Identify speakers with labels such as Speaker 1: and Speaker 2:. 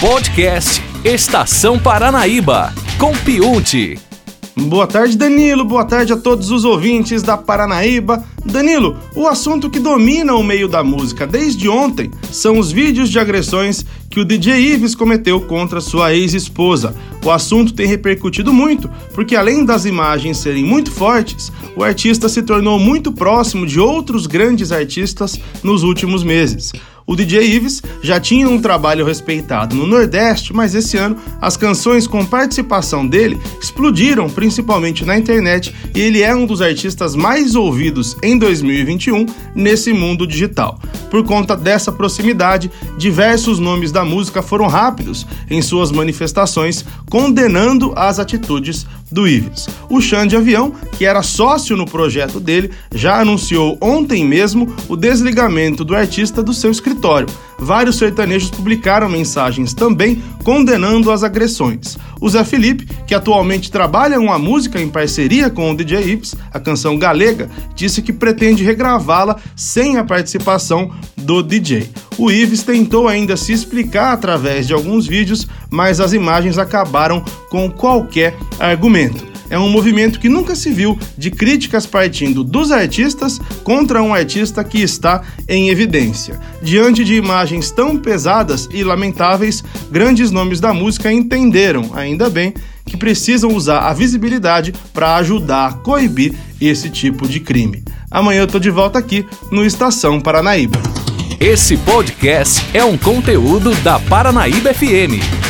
Speaker 1: Podcast Estação Paranaíba, com Piunte.
Speaker 2: Boa tarde, Danilo. Boa tarde a todos os ouvintes da Paranaíba. Danilo, o assunto que domina o meio da música desde ontem são os vídeos de agressões que o DJ Ives cometeu contra sua ex-esposa. O assunto tem repercutido muito, porque além das imagens serem muito fortes, o artista se tornou muito próximo de outros grandes artistas nos últimos meses. O DJ Ives já tinha um trabalho respeitado no Nordeste, mas esse ano as canções com participação dele explodiram principalmente na internet e ele é um dos artistas mais ouvidos em 2021 nesse mundo digital. Por conta dessa proximidade, diversos nomes da música foram rápidos em suas manifestações condenando as atitudes do Ives. O Xande de Avião, que era sócio no projeto dele, já anunciou ontem mesmo o desligamento do artista do seu escritório. Vários sertanejos publicaram mensagens também condenando as agressões. O Zé Felipe, que atualmente trabalha uma música em parceria com o DJ Ives, a canção Galega, disse que pretende regravá-la sem a participação do DJ. O Ives tentou ainda se explicar através de alguns vídeos, mas as imagens acabaram com qualquer argumento é um movimento que nunca se viu de críticas partindo dos artistas contra um artista que está em evidência. Diante de imagens tão pesadas e lamentáveis, grandes nomes da música entenderam, ainda bem, que precisam usar a visibilidade para ajudar a coibir esse tipo de crime. Amanhã eu tô de volta aqui no Estação Paranaíba.
Speaker 1: Esse podcast é um conteúdo da Paranaíba FM.